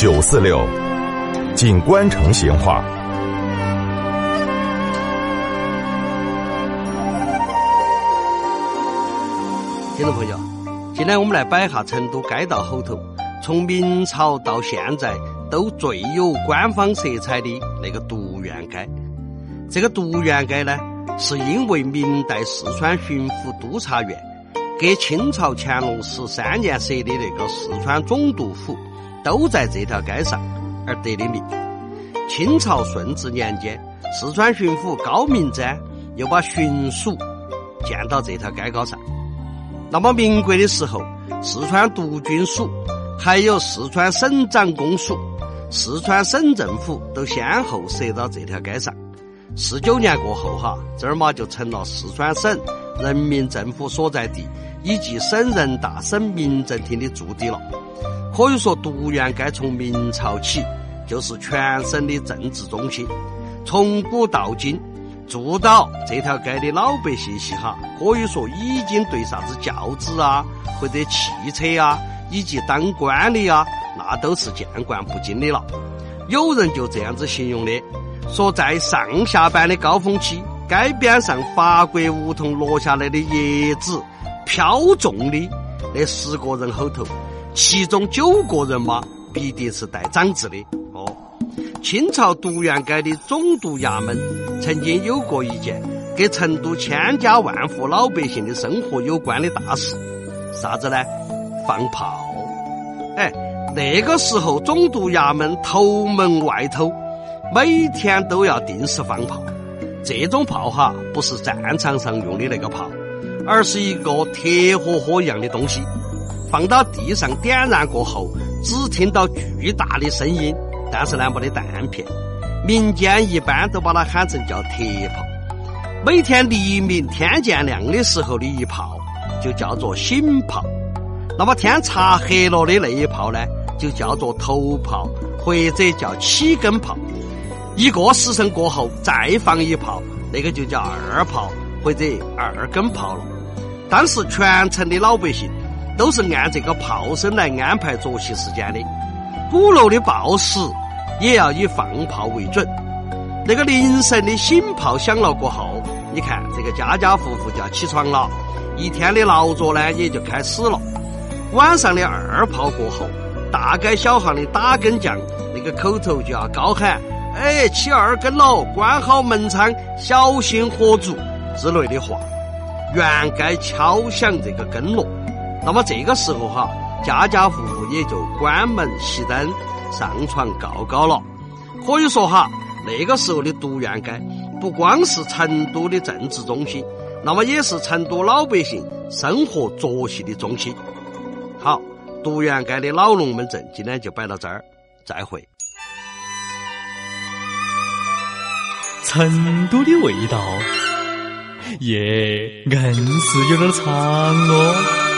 九四六，锦官城闲话。听众朋友，今天我们来摆一下成都街道后头，从明朝到现在都最有官方色彩的那个独院街。这个独院街呢，是因为明代四川巡抚督察院给清朝乾隆十三年设的那个四川总督府都在这条街上而得的名。清朝顺治年间，四川巡抚高明瞻又把巡署建到这条街高上。那么民国的时候，四川督军署还有四川省长公署、四川省政府都先后设到这条街上。四九年过后，哈，这儿嘛就成了四川省人民政府所在地，以及省人大、省民政厅的驻地了。可以说，独院街从明朝起就是全省的政治中心。从古到今，住到这条街的老百姓些哈，可以说已经对啥子轿子啊，或者汽车啊，以及当官的啊，那都是见惯不惊的了。有人就这样子形容的。说在上下班的高峰期，街边上法国梧桐落下来的叶子飘重的那十个人后头，其中九个人嘛，必定是带长字的哦。清朝独园街的总督衙门曾经有过一件跟成都千家万户老百姓的生活有关的大事，啥子呢？放炮。哎，那个时候总督衙门头门外头。每天都要定时放炮，这种炮哈不是战场上用的那个炮，而是一个铁盒盒一样的东西，放到地上点燃过后，只听到巨大的声音，但是呢没得弹片。民间一般都把它喊成叫铁炮。每天黎明天渐亮的时候的一炮就叫做醒炮，那么天擦黑了的那一炮呢，就叫做头炮或者叫起根炮。一个时辰过后再放一炮，那个就叫二炮或者二根炮了。当时全城的老百姓都是按这个炮声来安排作息时间的。鼓楼的报时也要以放炮为准。那个凌晨的醒炮响了过后，你看这个家家户户就要起床了，一天的劳作呢也就开始了。晚上的二炮过后，大街小巷的打更匠那个口头就要高喊。哎，起二更了，关好门窗，小心火烛之类的话，原该敲响这个更锣。那么这个时候哈，家家户户也就关门熄灯，上床告告了。可以说哈，那个时候的独院街不光是成都的政治中心，那么也是成都老百姓生活作息的中心。好，独院街的老龙门阵今天就摆到这儿，再会。成都的味道，耶，硬是有点长哦。